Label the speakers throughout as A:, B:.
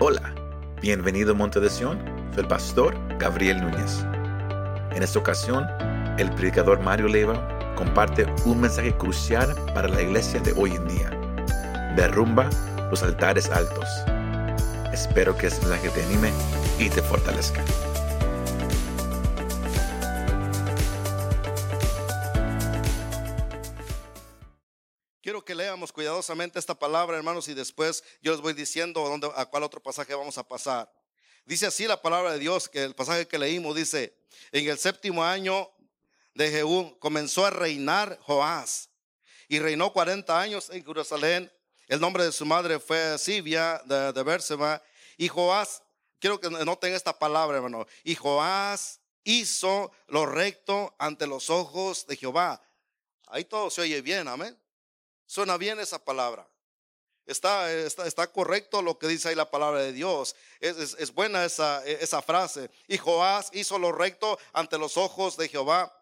A: Hola, bienvenido a Monte de Sion, soy el pastor Gabriel Núñez. En esta ocasión, el predicador Mario Leiva comparte un mensaje crucial para la iglesia de hoy en día. Derrumba los altares altos. Espero que este mensaje te anime y te fortalezca.
B: Esta palabra, hermanos, y después yo les voy diciendo a, dónde, a cuál otro pasaje vamos a pasar. Dice así la palabra de Dios, que el pasaje que leímos dice, en el séptimo año de Jehú comenzó a reinar Joás y reinó 40 años en Jerusalén. El nombre de su madre fue Sibia de, de. Y Joás, quiero que noten esta palabra, hermano. Y Joás hizo lo recto ante los ojos de Jehová. Ahí todo se oye bien, amén. Suena bien esa palabra. Está, está, está, correcto lo que dice ahí la palabra de Dios. Es, es, buena esa, esa, frase. Y Joás hizo lo recto ante los ojos de Jehová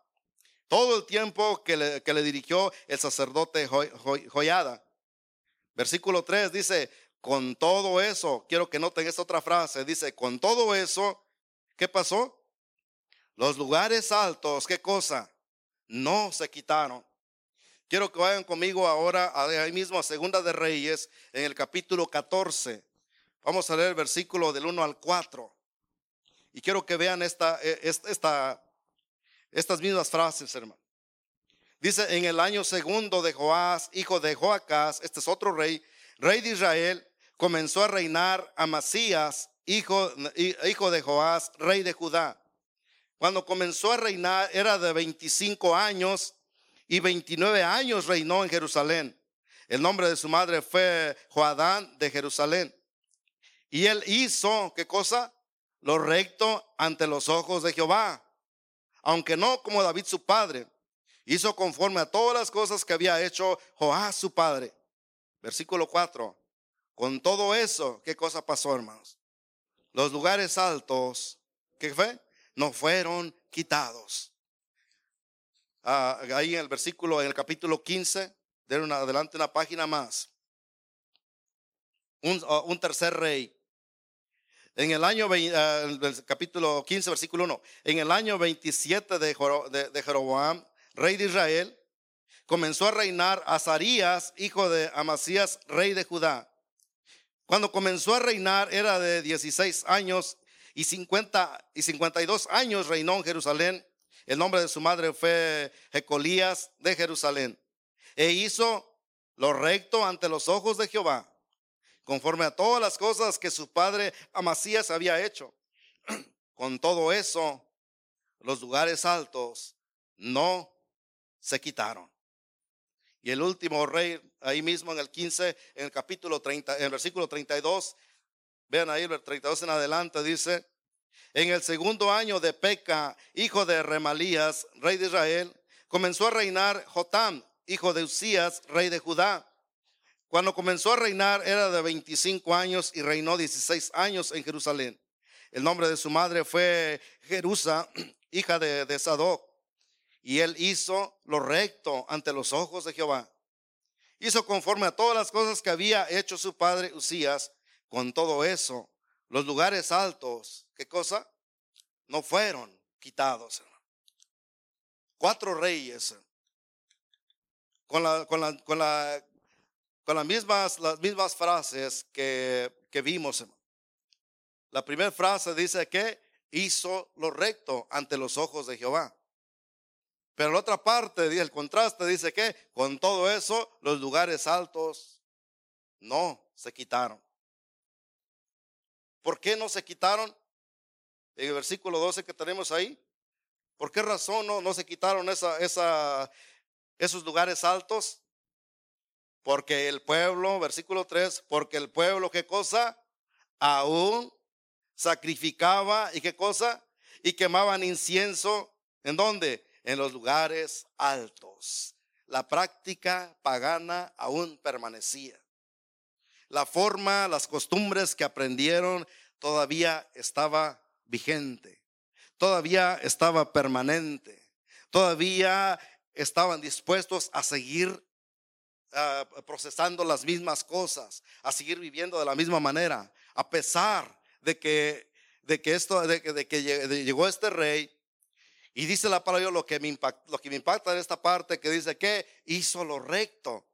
B: todo el tiempo que le, que le dirigió el sacerdote Joyada. Versículo 3 dice, con todo eso, quiero que noten esta otra frase, dice, con todo eso, ¿qué pasó? Los lugares altos, ¿qué cosa? No se quitaron. Quiero que vayan conmigo ahora ahí mismo a Segunda de Reyes en el capítulo 14. Vamos a leer el versículo del 1 al 4. Y quiero que vean e, esta, estas mismas frases, hermano. Dice, en el año segundo de Joás, hijo de Joacás, este es otro rey, rey de Israel, comenzó a reinar Amasías, hijo, hijo de Joás, rey de Judá. Cuando comenzó a reinar era de 25 años y 29 años reinó en Jerusalén. El nombre de su madre fue Joadán de Jerusalén. Y él hizo, ¿qué cosa? Lo recto ante los ojos de Jehová. Aunque no como David su padre. Hizo conforme a todas las cosas que había hecho Joás su padre. Versículo 4. Con todo eso, ¿qué cosa pasó, hermanos? Los lugares altos, ¿qué fue? No fueron quitados. Ah, ahí en el versículo, en el capítulo 15, de una, adelante una página más. Un, ah, tercer rey. En el año, ah, el capítulo 15, versículo 1, en el año 27 de, de, Jeroboam, rey de Israel, comenzó a reinar Azarías, hijo de Amasías, rey de Judá. Cuando comenzó a reinar era de 16 años y 50 y 52 años reinó en Jerusalén el nombre de su madre fue Jecolías de Jerusalén. E hizo lo recto ante los ojos de Jehová, conforme a todas las cosas que su padre Amasías había hecho. Con todo eso, los lugares altos no se quitaron. Y el último rey, ahí mismo en el 15, en el capítulo 30, en el versículo 32, vean ahí el 32 en adelante, dice, en el segundo año de Peca, hijo de Remalías, rey de Israel, comenzó a reinar Jotam, hijo de Usías, rey de Judá. Cuando comenzó a reinar era de 25 años y reinó 16 años en Jerusalén. El nombre de su madre fue Jerusa, hija de, de Sadoc. Y él hizo lo recto ante los ojos de Jehová. Hizo conforme a todas las cosas que había hecho su padre Usías. Con todo eso, los lugares altos, ¿qué cosa? No fueron quitados. Cuatro reyes con, la, con, la, con, la, con las, mismas, las mismas frases que, que vimos. La primera frase dice que hizo lo recto ante los ojos de Jehová. Pero la otra parte, el contraste dice que con todo eso los lugares altos no se quitaron. ¿Por qué no se quitaron? En el versículo 12 que tenemos ahí. ¿Por qué razón no, no se quitaron esa, esos lugares altos? Porque el pueblo, versículo 3, porque el pueblo, ¿qué cosa? Aún sacrificaba y qué cosa? Y quemaban incienso. ¿En dónde? En los lugares altos. La práctica pagana aún permanecía la forma, las costumbres que aprendieron todavía estaba vigente, todavía estaba permanente, todavía estaban dispuestos a seguir ah, procesando las mismas cosas, a seguir viviendo de la misma manera, a pesar de que, de que esto, de, que llegó este rey, y dice la palabra lo que me impacta, lo que me impacta en esta parte que dice que hizo lo recto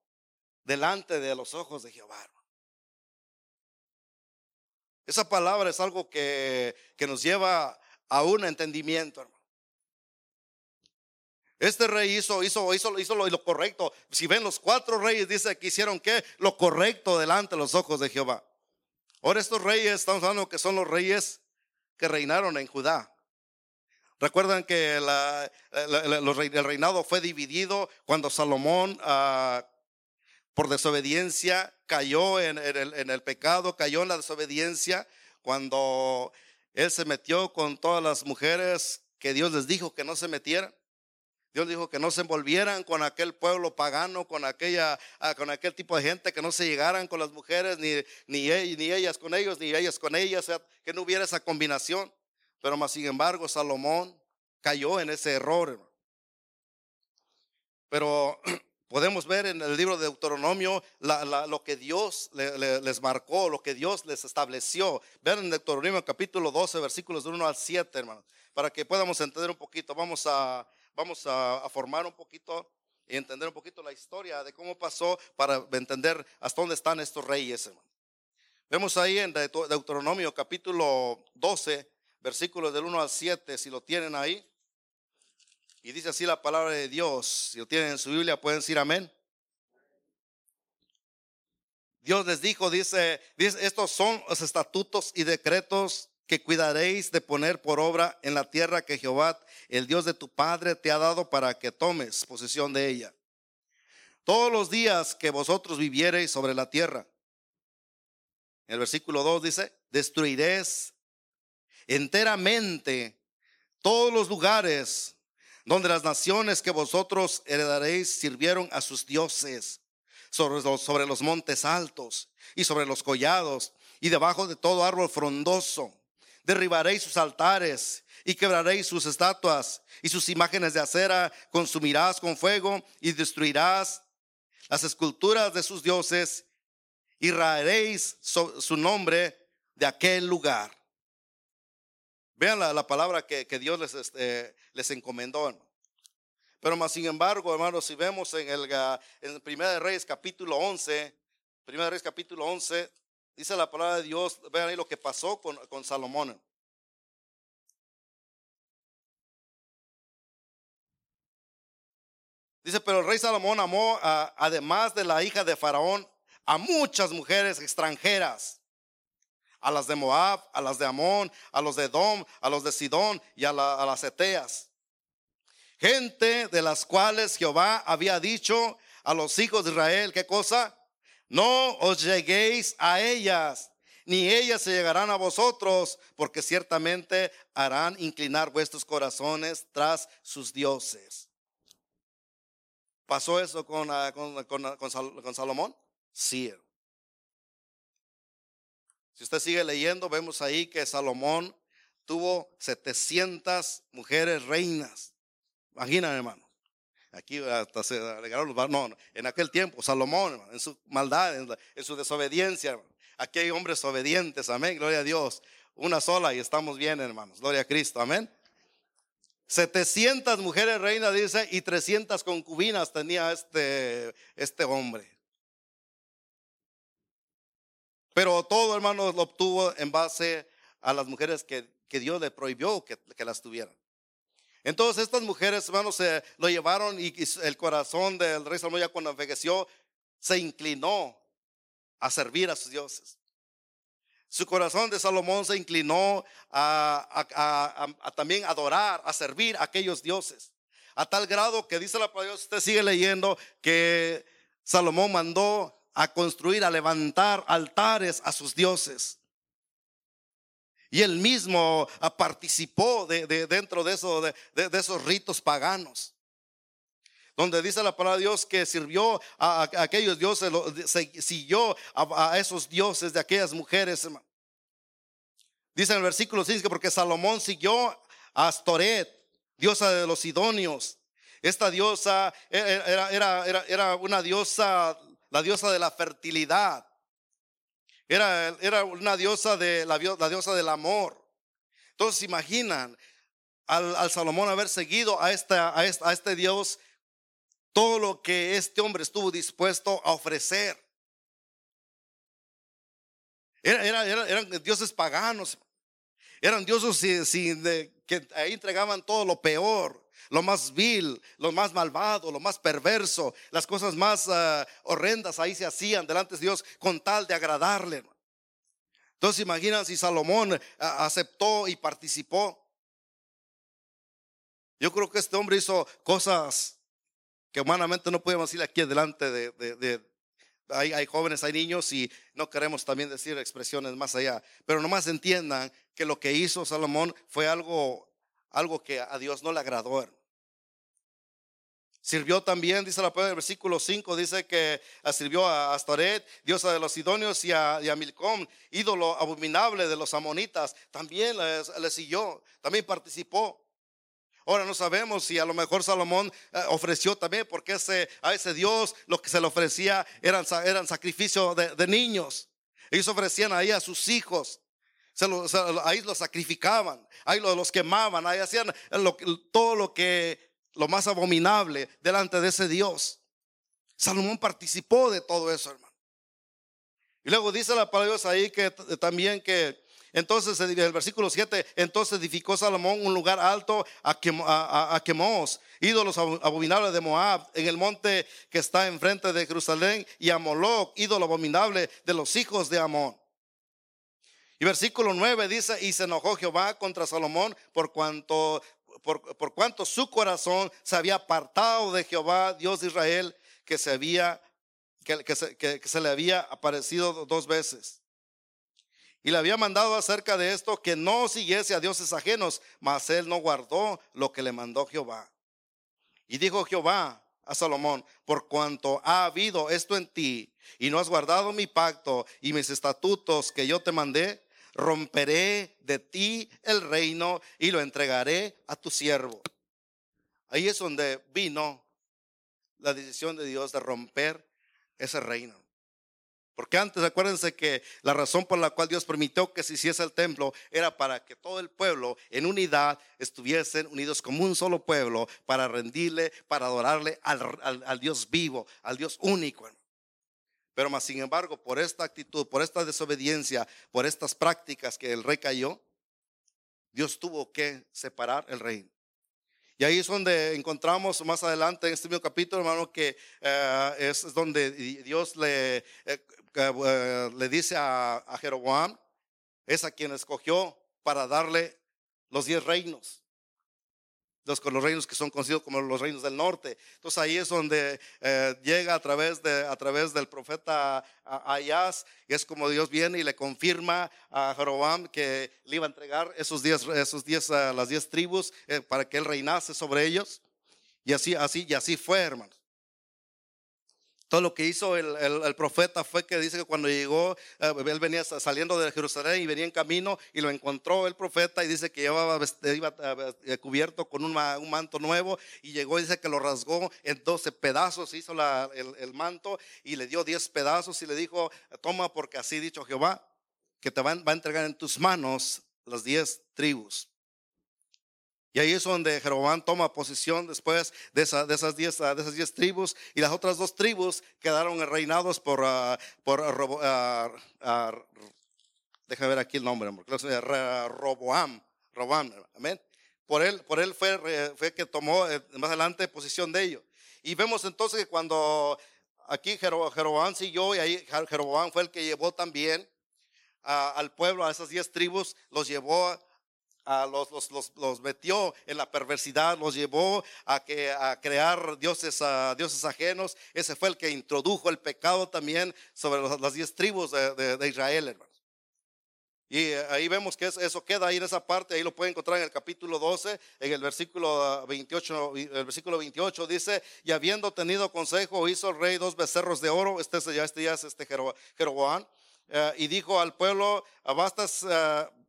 B: delante de los ojos de Jehová. Esa palabra es algo que, que nos lleva a un entendimiento, hermano. Este rey hizo, hizo, hizo, hizo lo, correcto. Si ven los cuatro reyes, dice que hicieron que lo correcto delante de los ojos de Jehová. Ahora estos reyes, estamos hablando que son los reyes que reinaron en Judá. Recuerdan que el reinado fue dividido cuando Salomón, ah, por desobediencia, cayó en, el, pecado, cayó en la desobediencia, cuando él se metió con todas las mujeres que Dios les dijo que no se metieran. Dios dijo que no se envolvieran con aquel pueblo pagano, con, aquella, ah, con aquel tipo de gente, que no se llegaran con las mujeres, ni, ni, ni ellas con ellos, ni ellas con ellas, que no hubiera esa combinación. Pero más sin embargo, Salomón cayó en ese error. Pero podemos ver en el libro de Deuteronomio lo que Dios les marcó, lo que Dios les estableció. Ver en Deuteronomio capítulo 12, versículos de 1 al 7, hermanos, para que podamos entender un poquito. Vamos a vamos a, formar un poquito y entender un poquito la historia de cómo pasó para entender hasta dónde están estos reyes, hermano. Vemos ahí en Deuteronomio capítulo 12, versículos del 1 al 7, si lo tienen ahí. Y dice así la palabra de Dios. Si lo tienen en su Biblia, pueden decir amén. Dios les dijo, dice, dice, estos son los estatutos y decretos que cuidaréis de poner por obra en la tierra que Jehová, el Dios de tu Padre, te ha dado para que tomes posesión de ella. Todos los días que vosotros viviereis sobre la tierra. El versículo 2 dice, destruiréis enteramente todos los lugares donde las naciones que vosotros heredaréis sirvieron a sus dioses, sobre los, montes altos y sobre los collados y debajo de todo árbol frondoso derribaréis sus altares y quebraréis sus estatuas y sus imágenes de acera, consumirás con fuego y destruirás las esculturas de sus dioses y raeréis su nombre de aquel lugar. Vean la, palabra que, Dios les, este, les encomendó. Pero más sin embargo, hermanos, si vemos en el, en Primera de Reyes capítulo 11, Primera de Reyes capítulo 11, Dice la palabra de Dios, vean ahí lo que pasó con, con Salomón. Dice, pero el rey Salomón amó, además de la hija de Faraón, a muchas mujeres extranjeras, a las de Moab, a las de Amón, a los de Edom, a los de Sidón y a, las Eteas. Gente de las cuales Jehová había dicho a los hijos de Israel, ¿qué cosa? No os lleguéis a ellas, ni ellas se llegarán a vosotros, porque ciertamente harán inclinar vuestros corazones tras sus dioses. ¿Pasó eso con, ah, con, Salomón? Sí. Si usted sigue leyendo, vemos ahí que Salomón tuvo 700 mujeres reinas. Imagínate, hermano. Aquí hasta se alegaron los No, en aquel tiempo, Salomón, en su maldad, en, su desobediencia, aquí hay hombres obedientes, amén, gloria a Dios. Una sola y estamos bien, hermanos, gloria a Cristo, amén. 700 mujeres reinas, dice, y 300 concubinas tenía este, este hombre. Pero todo, hermanos, lo obtuvo en base a las mujeres que, Dios le prohibió que, que las tuvieran. Entonces estas mujeres, hermanos, se lo llevaron y el corazón del rey Salomón ya cuando envejeció, se inclinó a servir a sus dioses. Su corazón de Salomón se inclinó a, también adorar, a servir a aquellos dioses. A tal grado que dice la palabra usted sigue leyendo, que Salomón mandó a construir, a levantar altares a sus dioses. Y él mismo ah, participó de, dentro de, eso, de, esos ritos paganos. Donde dice la palabra de Dios que sirvió a, aquellos dioses, siguió a, esos dioses de aquellas mujeres. Dice en el versículo 5 que porque Salomón siguió a Astoret, diosa de los Sidonios. Esta diosa era, era, era, era una diosa, la diosa de la fertilidad. Era, era una diosa de la, diosa del amor. Entonces imaginan al, Salomón haber seguido a, esta, a, este Dios todo lo que este hombre estuvo dispuesto a ofrecer. eran dioses paganos, eran dioses que entregaban todo lo peor, lo más vil, lo más malvado, lo más perverso, las cosas más ah, horrendas ahí se hacían delante de Dios con tal de agradarle. Entonces imaginan si Salomón ah, aceptó y participó. Yo creo que este hombre hizo cosas que humanamente no podemos decir aquí delante de, hay, jóvenes, hay niños y no queremos también decir expresiones más allá, pero nomás entiendan que lo que hizo Salomón fue algo, algo que a Dios no le agradó. Sirvió también, dice la palabra del versículo 5, dice que ah, sirvió a Astoret, diosa de los Sidonios, y a, Milcom, ídolo abominable de los amonitas. También le, siguió, también participó. Ahora no sabemos si a lo mejor Salomón eh, ofreció también, porque a ese Dios lo que se le ofrecía eran, eran sacrificios de, niños. Ellos ofrecían ahí a sus hijos. Ahí los sacrificaban, ahí los, quemaban, ahí hacían todo lo que lo más abominable delante de ese Dios. Salomón participó de todo eso, hermano. Y luego dice la palabra de Dios ahí que también que entonces el versículo 7, entonces edificó Salomón un lugar alto a, a, ídolos abominables de Moab, en el monte que está enfrente de Jerusalén, y a Moloch, ídolo abominable de los hijos de Amón. Y versículo 9 dice, y se enojó Jehová contra Salomón por cuanto por, cuanto su corazón se había apartado de Jehová, Dios de Israel, que se, había, que, se, le había aparecido dos veces. Y le había mandado acerca de esto que no siguiese a dioses ajenos, mas él no guardó lo que le mandó Jehová. Y dijo Jehová a Salomón, por cuanto ha habido esto en ti, y no has guardado mi pacto y mis estatutos que yo te mandé, romperé de ti el reino y lo entregaré a tu siervo. Ahí es donde vino la decisión de Dios de romper ese reino. Porque antes, acuérdense que la razón por la cual Dios permitió que se hiciese el templo era para que todo el pueblo en unidad estuviesen unidos como un solo pueblo para rendirle, para adorarle al, al Dios vivo, al Dios único. Pero más sin embargo, por esta actitud, por esta desobediencia, por estas prácticas que el rey cayó, Dios tuvo que separar el reino. Y ahí es donde encontramos más adelante en este mismo capítulo, hermano, que eh, es donde Dios le, eh, eh, le dice a, a Jeroboam, es a quien escogió para darle los diez reinos los, los reinos que son conocidos como los reinos del norte. Entonces ahí es donde eh, llega a través, de, a través del profeta Ayaz, y es como Dios viene y le confirma a Jeroboam que le iba a entregar esos diez, esos diez, uh, las diez tribus eh, para que él reinase sobre ellos. Y así, así, y así fue, hermanos. Todo lo que hizo el, profeta fue que dice que cuando llegó, eh, él venía saliendo de Jerusalén y venía en camino y lo encontró el profeta y dice que llevaba, iba eh, cubierto con un, manto nuevo y llegó y dice que lo rasgó en 12 pedazos, hizo el, manto y le dio 10 pedazos y le dijo, toma porque así dicho Jehová, que te va, va a entregar en tus manos las 10 tribus. Y ahí es donde Jeroboam toma posición después de, esas diez, tribus y las otras dos tribus quedaron reinados por, uh, por uh, ver aquí el nombre, Roboam, Roboam, amén. Por él, por él fue, fue que tomó eh, más adelante posición de ellos. Y vemos entonces que cuando aquí Jeroboam siguió y ahí Jeroboam fue el que llevó también al pueblo, a esas diez tribus, los llevó los, los, los, metió en la perversidad, los llevó a, que, a crear dioses, a dioses ajenos. Ese fue el que introdujo el pecado también sobre las diez tribus de, de, Israel, hermanos. Y eh, ahí vemos que eso queda ahí en esa parte, ahí lo pueden encontrar en el capítulo 12, en el versículo 28, el versículo 28 dice, y habiendo tenido consejo, hizo el rey dos becerros de oro, este, ya, este es este Jeroboam, eh, y dijo al pueblo, bastas, uh,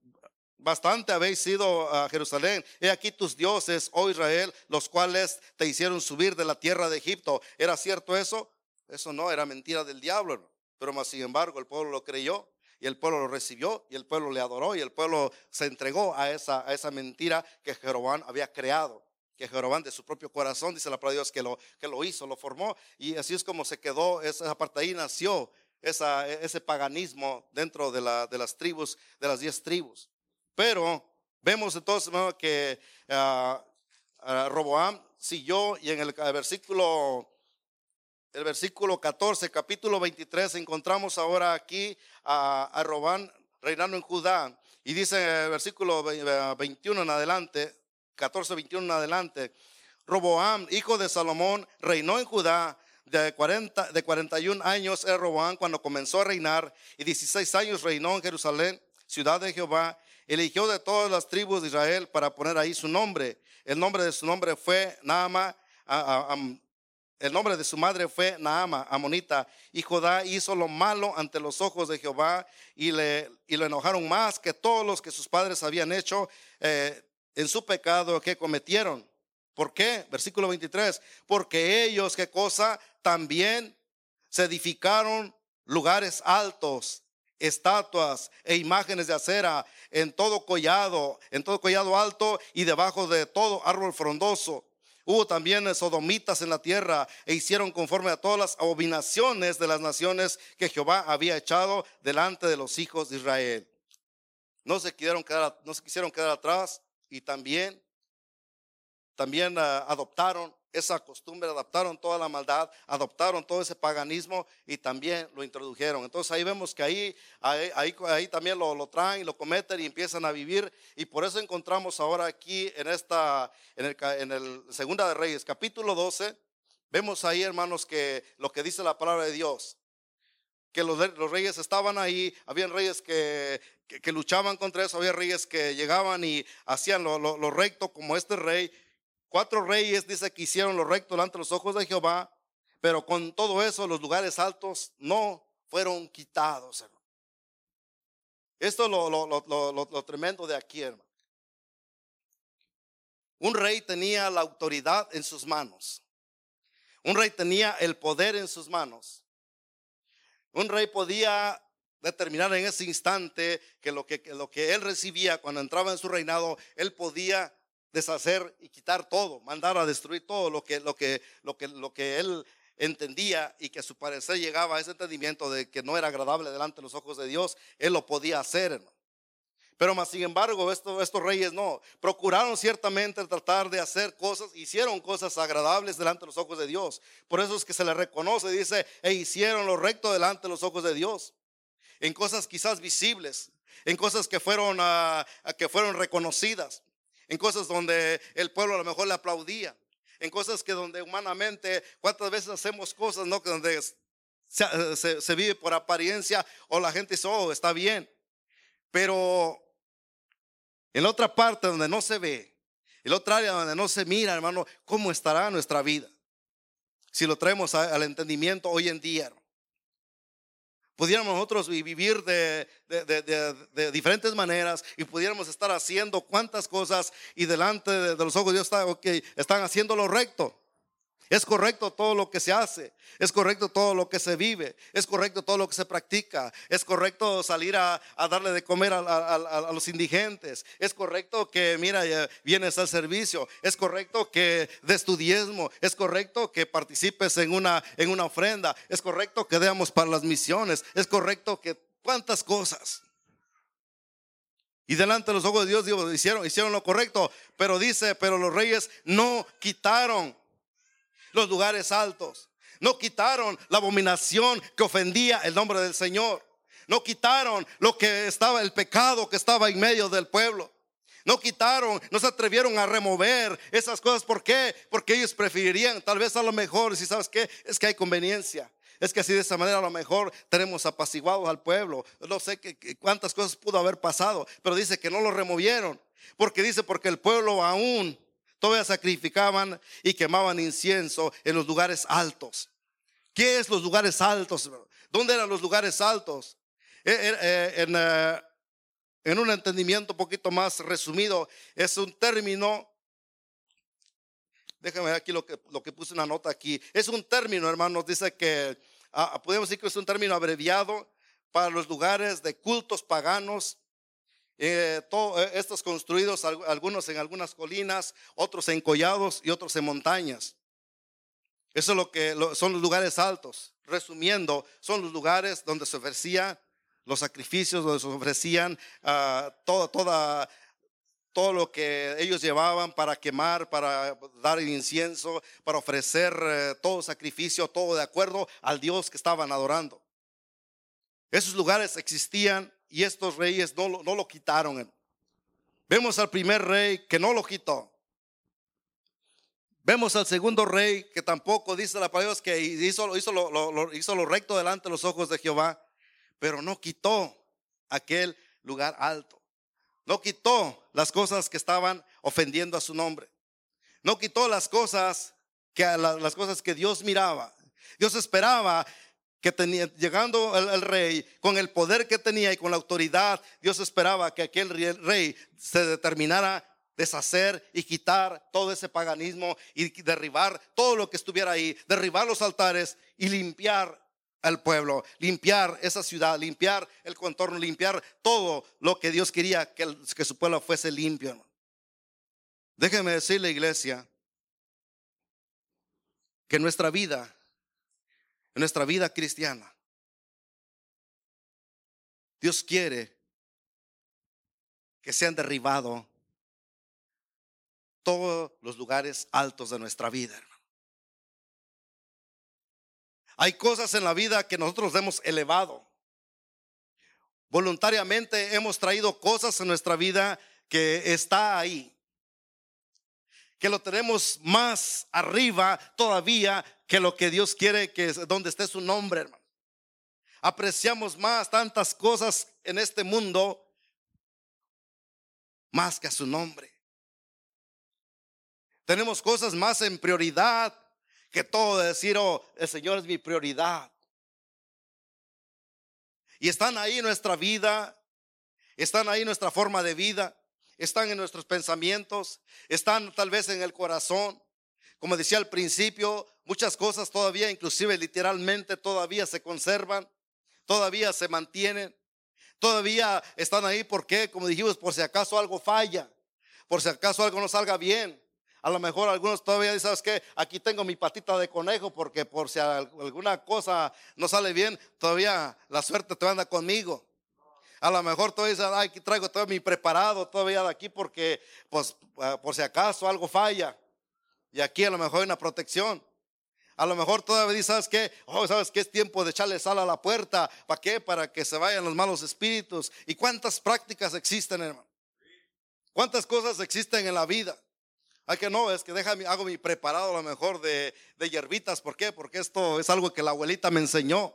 B: bastante habéis ido a Jerusalén. He aquí tus dioses, oh Israel, los cuales te hicieron subir de la tierra de Egipto. ¿Era cierto eso? Eso no, era mentira del diablo. Pero más sin embargo el pueblo lo creyó. y el pueblo lo recibió y el pueblo le adoró y el pueblo se entregó a esa, a esa mentira que Jeroboam había creado. Que Jeroboam de su propio corazón, dice la palabra de Dios, que lo, que lo hizo, lo formó. Y así es como se quedó, esa parte ahí nació esa, ese paganismo dentro de, la, de las tribus, de las diez tribus. Pero vemos entonces que uh, Roboam siguió y en el, versículo el versículo 14, capítulo 23, encontramos ahora aquí a, Robán reinando en Judá. Y dice en el versículo 21 en adelante, 14, 21 en adelante, Roboam, hijo de Salomón, reinó en Judá de, 40, de 41 años era Roboam cuando comenzó a reinar y 16 años reinó en Jerusalén, ciudad de Jehová. Eligió de todas las tribus de Israel para poner ahí su nombre. El nombre de su nombre fue Naama, el nombre de su madre fue Naama, Amonita, y Judá hizo lo malo ante los ojos de Jehová y le, y lo enojaron más que todos los que sus padres habían hecho eh, en su pecado que cometieron. ¿Por qué? Versículo 23. Porque ellos, ¿qué cosa? También se edificaron lugares altos, estatuas e imágenes de acera en todo collado, en todo collado alto y debajo de todo árbol frondoso Hubo también sodomitas en la tierra e hicieron conforme a todas las abominaciones de las naciones que Jehová había echado delante de los hijos de Israel. No se quisieron quedar, no se quisieron quedar atrás y también, también ah, adoptaron esa costumbre, adaptaron toda la maldad, adoptaron todo ese paganismo y también lo introdujeron. Entonces ahí vemos que ahí, ahí, ahí, también lo, lo, traen, lo cometen y empiezan a vivir. Y por eso encontramos ahora aquí en esta, en el, en el Segunda de Reyes, capítulo 12, vemos ahí, hermanos, que lo que dice la palabra de Dios, que los, los reyes estaban ahí, habían reyes que, que, luchaban contra eso, había reyes que llegaban y hacían lo, lo, lo recto como este rey, Cuatro reyes dice que hicieron lo recto delante de los ojos de Jehová, pero con todo eso los lugares altos no fueron quitados. Esto es lo, tremendo de aquí, hermano. Un rey tenía la autoridad en sus manos. Un rey tenía el poder en sus manos. Un rey podía determinar en ese instante que lo que, que lo que él recibía cuando entraba en su reinado, él podía deshacer y quitar todo, mandar a destruir todo lo que, lo que, lo que, lo que él entendía y que a su parecer llegaba a ese entendimiento de que no era agradable delante de los ojos de Dios, él lo podía hacer. Pero más sin embargo, estos, estos reyes no, procuraron ciertamente tratar de hacer cosas, hicieron cosas agradables delante de los ojos de Dios. Por eso es que se les reconoce, dice, e hicieron lo recto delante de los ojos de Dios. En cosas quizás visibles, en cosas que fueron, ah, que fueron reconocidas en cosas donde el pueblo a lo mejor le aplaudía, en cosas que donde humanamente, ¿cuántas veces hacemos cosas, no? Donde se, vive por apariencia o la gente dice, oh, está bien. Pero en la otra parte donde no se ve, en la otra área donde no se mira, hermano, ¿cómo estará nuestra vida? Si lo traemos al entendimiento hoy en día pudiéramos nosotros vivir de, de, diferentes maneras y pudiéramos estar haciendo cuantas cosas y delante de, los ojos de Dios está, okay, están haciendo lo recto. Es correcto todo lo que se hace, es correcto todo lo que se vive, es correcto todo lo que se practica, es correcto salir a, darle de comer a, los indigentes, es correcto que, mira, vienes al servicio, es correcto que des tu diezmo, es correcto que participes en una, en una ofrenda, es correcto que demos para las misiones, es correcto que cuántas cosas. Y delante de los ojos de Dios hicieron lo correcto, pero dice, pero los reyes no quitaron los lugares altos. No quitaron la abominación que ofendía el nombre del Señor. No quitaron lo que estaba, el pecado que estaba en medio del pueblo. No quitaron, no se atrevieron a remover esas cosas. ¿Por qué? Porque ellos preferirían, tal vez a lo mejor, si sabes qué, es que hay conveniencia. Es que así de esa manera a lo mejor tenemos apaciguados al pueblo. No sé cuántas cosas pudo haber pasado, pero dice que no lo removieron. Porque dice, porque el pueblo aún todavía sacrificaban y quemaban incienso en los lugares altos. ¿Qué es los lugares altos? ¿Dónde eran los lugares altos? Eh, eh, eh, en, un entendimiento un poquito más resumido, es un término Déjame ver aquí lo que, lo que puse una nota aquí. Es un término, hermanos, dice que, ah, podemos decir que es un término abreviado para los lugares de cultos paganos. Eh, eh, estos construidos, algunos en algunas colinas, otros en collados y otros en montañas. Eso es lo que son los lugares altos. Resumiendo, son los lugares donde se ofrecían los sacrificios, donde se ofrecían ah, toda, toda, todo lo que ellos llevaban para quemar, para dar el incienso, para ofrecer eh, todo sacrificio, todo de acuerdo al Dios que estaban adorando. Esos lugares existían y estos reyes no, no lo quitaron. Vemos al primer rey que no lo quitó. Vemos al segundo rey que tampoco dice la palabra que hizo, hizo, lo, hizo lo recto delante de los ojos de Jehová, pero no quitó aquel lugar alto. No quitó las cosas que estaban ofendiendo a su nombre. No quitó las cosas que las cosas que Dios miraba. Dios esperaba que tenía, llegando el, rey, con el poder que tenía y con la autoridad, Dios esperaba que aquel rey se determinara deshacer y quitar todo ese paganismo y derribar todo lo que estuviera ahí, derribar los altares y limpiar al pueblo, limpiar esa ciudad, limpiar el contorno, limpiar todo lo que Dios quería que, que su pueblo fuese limpio. Déjeme decirle, iglesia, que nuestra vida, nuestra vida cristiana, Dios quiere que sean derribados todos los lugares altos de nuestra vida, hay cosas en la vida que nosotros hemos elevado. Voluntariamente hemos traído cosas en nuestra vida que está ahí. Que lo tenemos más arriba todavía que lo que Dios quiere que es donde esté su nombre, hermano. Apreciamos más tantas cosas en este mundo más que a su nombre. Tenemos cosas más en prioridad que todo decir, oh, el Señor es mi prioridad. Y están ahí nuestra vida, están ahí nuestra forma de vida, están en nuestros pensamientos, están tal vez en el corazón. Como decía al principio, muchas cosas todavía, inclusive literalmente, todavía se conservan, todavía se mantienen, todavía están ahí porque, como dijimos, por si acaso algo falla, por si acaso algo no salga bien, a lo mejor algunos todavía dicen, ¿sabes qué? Aquí tengo mi patita de conejo porque por si alguna cosa no sale bien, todavía la suerte te anda conmigo. A lo mejor todavía dices, aquí traigo todo mi preparado todavía de aquí porque, pues, ah, por si acaso algo falla. Y aquí a lo mejor hay una protección. A lo mejor todavía dices, ¿sabes qué? Oh, ¿sabes qué? Es tiempo de echarle sal a la puerta. ¿Para qué? Para que se vayan los malos espíritus. ¿Y cuántas prácticas existen, hermano? ¿Cuántas cosas existen en la vida? Hay que no, es que déjame, hago mi preparado a lo mejor de, de hierbitas. ¿Por qué? Porque esto es algo que la abuelita me enseñó.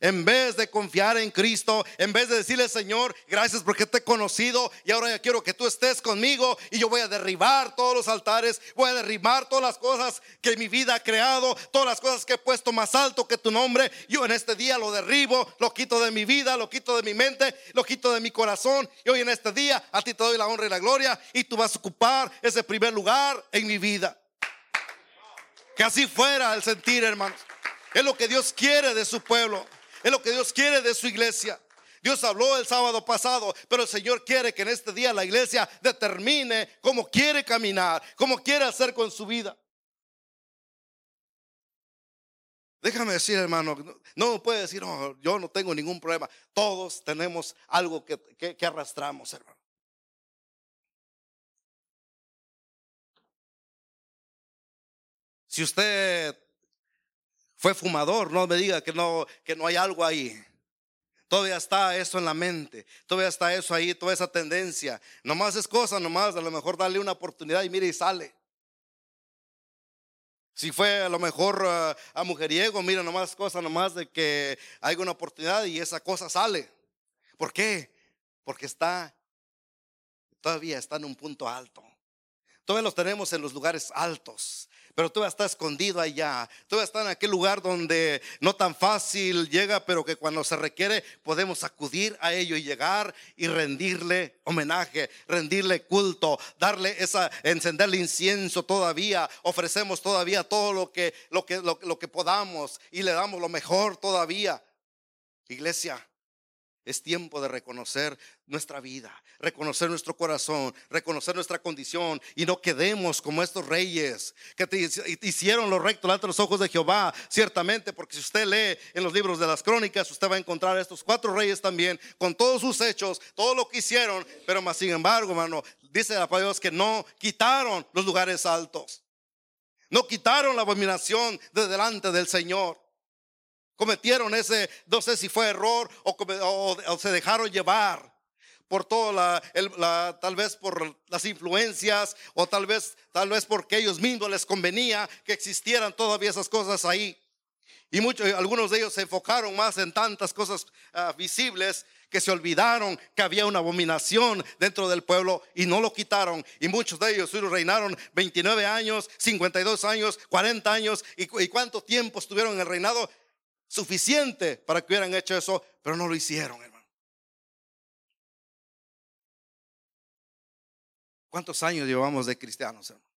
B: En vez de confiar en Cristo, en vez de decirle, Señor, gracias porque te he conocido y ahora ya quiero que tú estés conmigo y yo voy a derribar todos los altares, voy a derribar todas las cosas que mi vida ha creado, todas las cosas que he puesto más alto que tu nombre. Yo en este día lo derribo, lo quito de mi vida, lo quito de mi mente, lo quito de mi corazón y hoy en este día a ti te doy la honra y la gloria y tú vas a ocupar ese primer lugar en mi vida. Que así fuera el sentir, hermanos. Es lo que Dios quiere de su pueblo. Es lo que Dios quiere de su iglesia. Dios habló el sábado pasado, pero el Señor quiere que en este día la iglesia determine cómo quiere caminar, cómo quiere hacer con su vida. Déjame decir, hermano, no puede decir, yo no tengo ningún problema. Todos tenemos algo que, que arrastramos, hermano. Si usted fue fumador, no me diga que no, que no hay algo ahí. Todavía está eso en la mente, todavía está eso ahí, toda esa tendencia. Nomás es cosa, nomás a lo mejor darle una oportunidad y mire y sale. Si fue a lo mejor uh, a mujeriego, mira nomás cosa, nomás de que hay una oportunidad y esa cosa sale. ¿Por qué? Porque está, todavía está en un punto alto. Todavía los tenemos en los lugares altos pero tú está escondido allá. Tú está en aquel lugar donde no tan fácil llega, pero que cuando se requiere podemos acudir a ello y llegar y rendirle homenaje, rendirle culto, darle esa, encenderle incienso todavía. Ofrecemos todavía todo lo que, lo que, lo que podamos y le damos lo mejor todavía. Iglesia, es tiempo de reconocer nuestra vida, reconocer nuestro corazón, reconocer nuestra condición y no quedemos como estos reyes que hicieron lo recto delante de los ojos de Jehová, ciertamente, porque si usted lee en los libros de las crónicas, usted va a encontrar a estos cuatro reyes también con todos sus hechos, todo lo que hicieron, pero más sin embargo, hermano, dice la palabra que no quitaron los lugares altos, no quitaron la abominación de delante del Señor. Cometieron ese, no sé si fue error o, se dejaron llevar por toda la, tal vez por las influencias o tal vez, tal vez porque ellos mismos les convenía que existieran todavía esas cosas ahí. Y muchos, algunos de ellos se enfocaron más en tantas cosas ah, visibles que se olvidaron que había una abominación dentro del pueblo y no lo quitaron. Y muchos de ellos reinaron 29 años, 52 años, 40 años. ¿Y, y cuánto tiempo estuvieron en el reinado? Suficiente para que hubieran hecho eso, pero no lo hicieron, hermano. ¿Cuántos años llevamos de cristianos, hermano?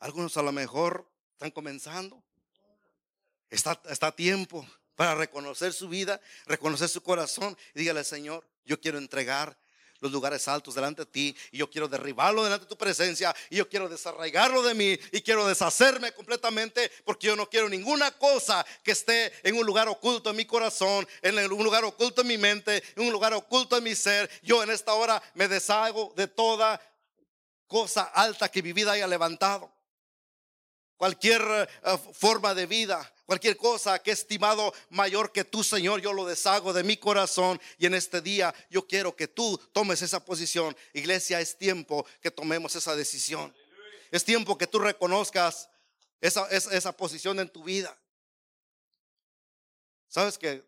B: Algunos a lo mejor están comenzando. Está, está tiempo para reconocer su vida, reconocer su corazón y dígale, Señor, yo quiero entregar los lugares altos delante de ti y yo quiero derribarlo delante de tu presencia y yo quiero desarraigarlo de mí y quiero deshacerme completamente porque yo no quiero ninguna cosa que esté en un lugar oculto en mi corazón, en un lugar oculto en mi mente, en un lugar oculto en mi ser. Yo en esta hora me deshago de toda cosa alta que mi vida haya levantado cualquier eh, forma de vida, cualquier cosa que he estimado mayor que tú, Señor, yo lo deshago de mi corazón. Y en este día yo quiero que tú tomes esa posición. Iglesia, es tiempo que tomemos esa decisión. Es tiempo que tú reconozcas esa, esa, posición en tu vida. Sabes que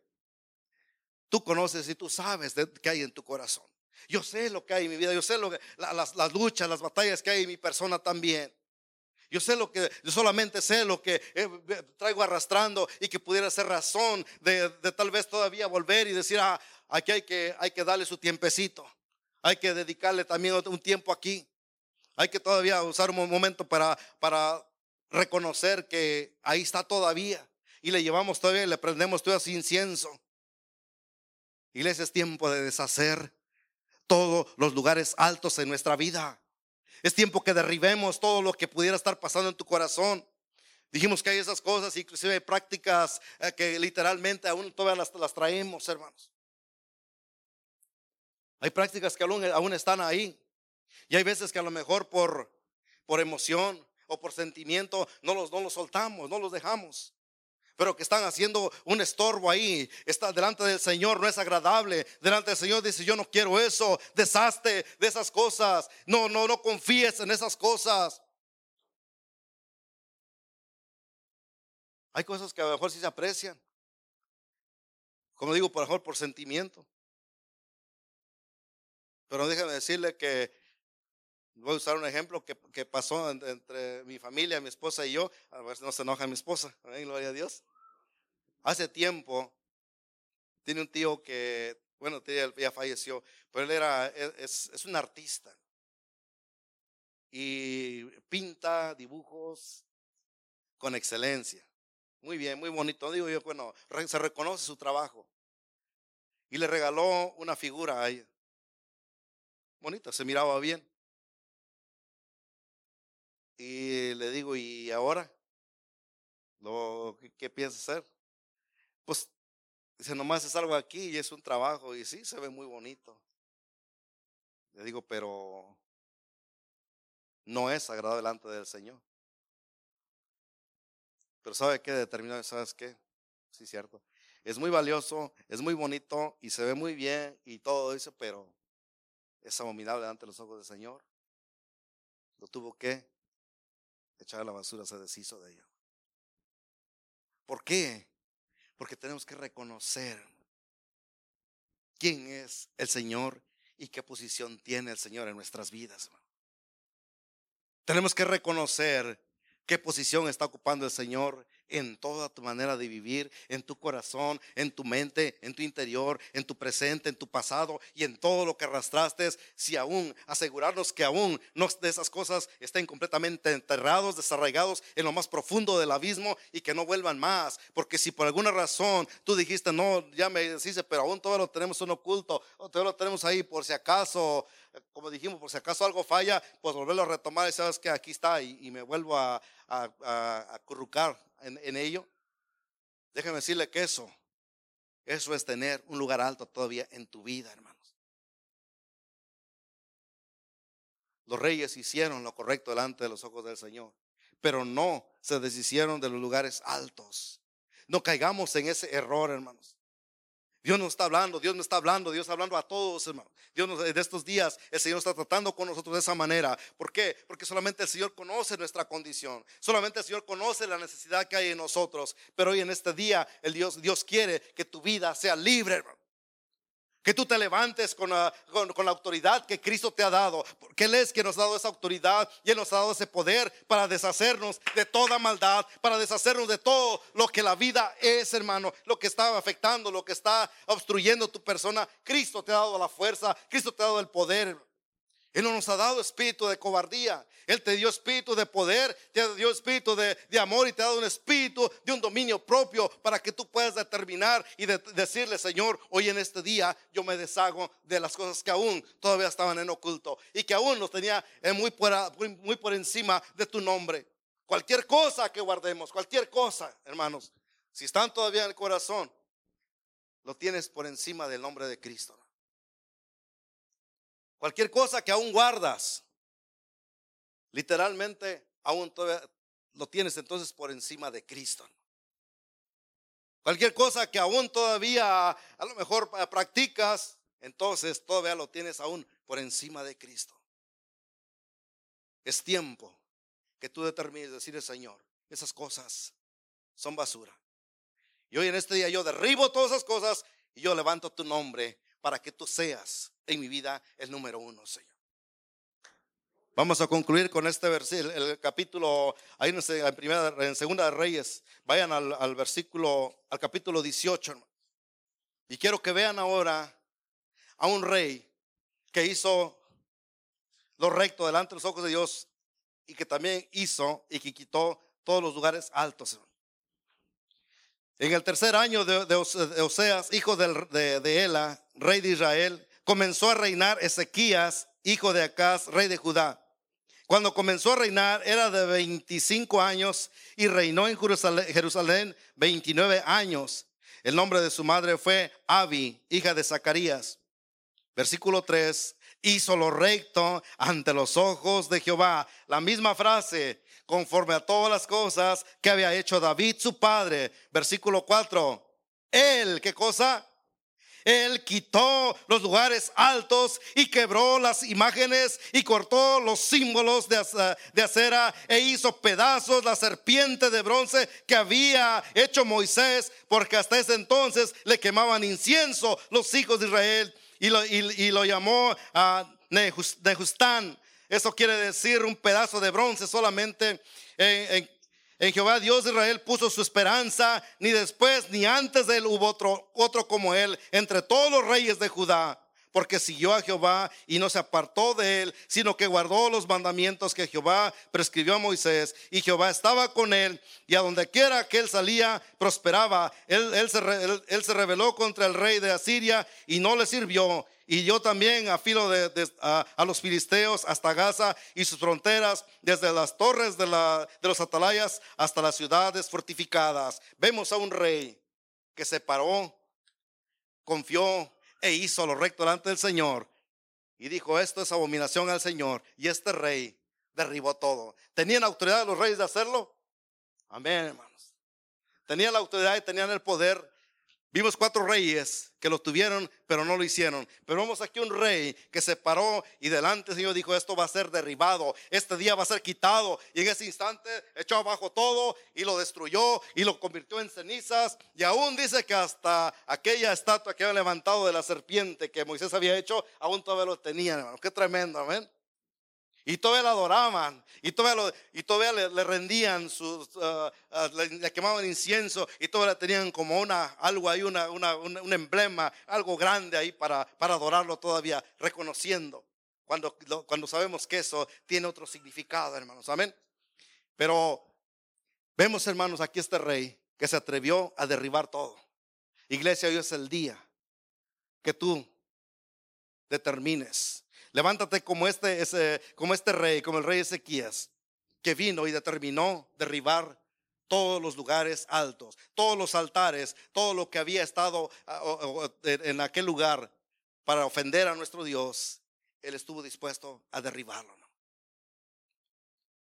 B: tú conoces y tú sabes de, qué hay en tu corazón. Yo sé lo que hay en mi vida, yo sé lo que, las, las luchas, las batallas que hay en mi persona también. Yo sé lo que, yo solamente sé lo que eh, traigo arrastrando y que pudiera ser razón de, tal vez todavía volver y decir, ah, aquí hay que, hay que darle su tiempecito. Hay que dedicarle también un tiempo aquí. Hay que todavía usar un momento para, para reconocer que ahí está todavía. Y le llevamos todavía, le prendemos todo ese incienso. Iglesia, es tiempo de deshacer todos los lugares altos en nuestra vida. Es tiempo que derribemos todo lo que pudiera estar pasando en tu corazón. Dijimos que hay esas cosas, inclusive hay prácticas eh, que literalmente aún todavía las, traemos, hermanos. Hay prácticas que aún, están ahí. Y hay veces que a lo mejor por, por emoción o por sentimiento no los, no los soltamos, no los dejamos pero que están haciendo un estorbo ahí. Está delante del Señor, no es agradable. Delante del Señor dice, yo no quiero eso. Deshazte de esas cosas. No, no, no confíes en esas cosas. Hay cosas que a lo mejor sí se aprecian. Como digo, por lo mejor por sentimiento. Pero déjame decirle que Voy a usar un ejemplo que, que pasó entre, mi familia, mi esposa y yo. A ver si no se enoja mi esposa. Gloria a Dios. Hace tiempo, tiene un tío que, bueno, ya falleció, pero él era, es, es un artista. Y pinta dibujos con excelencia. Muy bien, muy bonito. Digo yo, bueno, se reconoce su trabajo. Y le regaló una figura a ella. Bonita, se miraba bien. Y le digo, ¿y ahora? Lo, ¿Qué, piensa hacer? Pues dice, nomás es algo aquí y es un trabajo. Y sí, se ve muy bonito. Le digo, pero no es sagrado delante del Señor. Pero ¿sabe qué? Determinado, ¿sabes qué? Sí, cierto. Es muy valioso, es muy bonito y se ve muy bien y todo eso, pero es abominable delante de los ojos del Señor. Lo tuvo que echar la basura, se deshizo de ella. ¿Por qué? Porque tenemos que reconocer quién es el Señor y qué posición tiene el Señor en nuestras vidas. Tenemos que reconocer qué posición está ocupando el Señor en toda tu manera de vivir, en tu corazón, en tu mente, en tu interior, en tu presente, en tu pasado y en todo lo que arrastraste, si aún asegurarnos que aún no de esas cosas estén completamente enterrados, desarraigados en lo más profundo del abismo y que no vuelvan más, porque si por alguna razón tú dijiste, no, ya me dice, pero aún todavía lo tenemos un oculto, o todavía lo tenemos ahí por si acaso, como dijimos, por si acaso algo falla, pues volverlo a retomar y sabes que aquí está y, me vuelvo a, a, acurrucar en, en ello. Déjeme decirle que eso, eso es tener un lugar alto todavía en tu vida, hermanos. Los reyes hicieron lo correcto delante de los ojos del Señor, pero no se deshicieron de los lugares altos. No caigamos en ese error, hermanos. Dios nos está hablando, Dios nos está hablando, Dios está hablando a todos, hermanos. Dios de estos días, el Señor está tratando con nosotros de esa manera. ¿Por qué? Porque solamente el Señor conoce nuestra condición. Solamente el Señor conoce la necesidad que hay en nosotros. Pero hoy en este día, el Dios, Dios quiere que tu vida sea libre, hermano. Que tú te levantes con la, con, la, autoridad que Cristo te ha dado. Porque Él es quien nos ha dado esa autoridad y Él nos ha dado ese poder para deshacernos de toda maldad, para deshacernos de todo lo que la vida es, hermano, lo que está afectando, lo que está obstruyendo tu persona. Cristo te ha dado la fuerza, Cristo te ha dado el poder. Él no nos ha dado espíritu de cobardía. Él te dio espíritu de poder, te dio espíritu de, amor y te ha dado un espíritu de un dominio propio para que tú puedas determinar y decirle, Señor, hoy en este día yo me deshago de las cosas que aún todavía estaban en oculto y que aún nos tenía eh, muy por, muy por encima de tu nombre. Cualquier cosa que guardemos, cualquier cosa, hermanos, si están todavía en el corazón, lo tienes por encima del nombre de Cristo. Cualquier cosa que aún guardas, literalmente aún todavía lo tienes entonces por encima de Cristo. Cualquier cosa que aún todavía a lo mejor practicas, entonces todavía lo tienes aún por encima de Cristo. Es tiempo que tú determines decir, Señor, esas cosas son basura. Y hoy en este día yo derribo todas esas cosas y yo levanto tu nombre para que tú seas en mi vida el número uno, Señor. Vamos a concluir con este versículo, el capítulo, ahí en, primera, en segunda de Reyes, vayan al, versículo, al capítulo 18. Y quiero que vean ahora a un rey que hizo lo recto delante de los ojos de Dios y que también hizo y que quitó todos los lugares altos. En el tercer año de, Oseas, hijo de, de Ela, rey de Israel, comenzó a reinar Ezequías, hijo de Acaz, rey de Judá. Cuando comenzó a reinar era de 25 años y reinó en Jerusalén 29 años. El nombre de su madre fue Abi, hija de Zacarías. Versículo 3. Hizo lo recto ante los ojos de Jehová. La misma frase, conforme a todas las cosas que había hecho David su padre. Versículo 4. Él, ¿qué cosa? Él quitó los lugares altos y quebró las imágenes y cortó los símbolos de acera e hizo pedazos la serpiente de bronce que había hecho Moisés, porque hasta ese entonces le quemaban incienso los hijos de Israel y lo, llamó a Nehustán. Eso quiere decir un pedazo de bronce solamente en, en Jehová Dios de Israel puso su esperanza, ni después ni antes de él hubo otro, otro como él entre todos los reyes de Judá porque siguió a Jehová y no se apartó de él, sino que guardó los mandamientos que Jehová prescribió a Moisés. Y Jehová estaba con él, y a donde quiera que él salía, prosperaba. Él, él, se, él se rebeló contra el rey de Asiria y no le sirvió y yo también a filo de, a, los filisteos hasta Gaza y sus fronteras, desde las torres de, la, de los atalayas hasta las ciudades fortificadas. Vemos a un rey que se paró, confió e hizo lo recto delante del Señor. Y dijo, esto es abominación al Señor. Y este rey derribó todo. ¿Tenían autoridad los reyes de hacerlo? Amén, hermanos. Tenían la autoridad y tenían el poder Vimos cuatro reyes que lo tuvieron, pero no lo hicieron. Pero vemos aquí un rey que se paró y delante el Señor dijo, esto va a ser derribado, este día va a ser quitado. Y en ese instante echó abajo todo y lo destruyó y lo convirtió en cenizas. Y aún dice que hasta aquella estatua que había levantado de la serpiente que Moisés había hecho, aún todavía lo tenían, hermano. Qué tremendo, amén. Y todavía la adoraban. Y todavía, lo- y todavía le, rendían sus, ah, ah, le, quemaban incienso. Y todavía tenían como una, algo ahí, una, una- un emblema, algo grande ahí para, para adorarlo todavía, reconociendo. Cuando, cuando sabemos que eso tiene otro significado, hermanos. Amén. Pero vemos, hermanos, aquí este rey que se atrevió a derribar todo. Iglesia, hoy es el día que tú determines. Levántate como este, como este rey, como el rey Ezequías, que vino y determinó derribar todos los lugares altos, todos los altares, todo lo que había estado ah, en aquel lugar para ofender a nuestro Dios. Él estuvo dispuesto a derribarlo.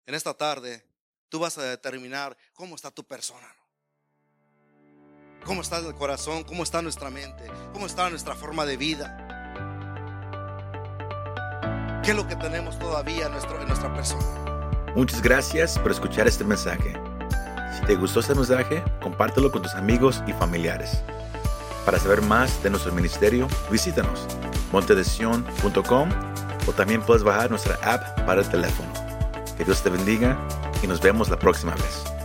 B: En esta tarde, tú vas a determinar cómo está tu persona. ¿Cómo está el corazón? ¿Cómo está nuestra mente? ¿Cómo está nuestra forma de vida? ¿Qué es lo que tenemos todavía en, nuestra persona?
A: Muchas gracias por escuchar este mensaje. Si te gustó este mensaje, compártelo con tus amigos y familiares. Para saber más de nuestro ministerio, visítanos montedesion.com o también puedes bajar nuestra app para el teléfono. Que Dios te bendiga y nos vemos la próxima vez.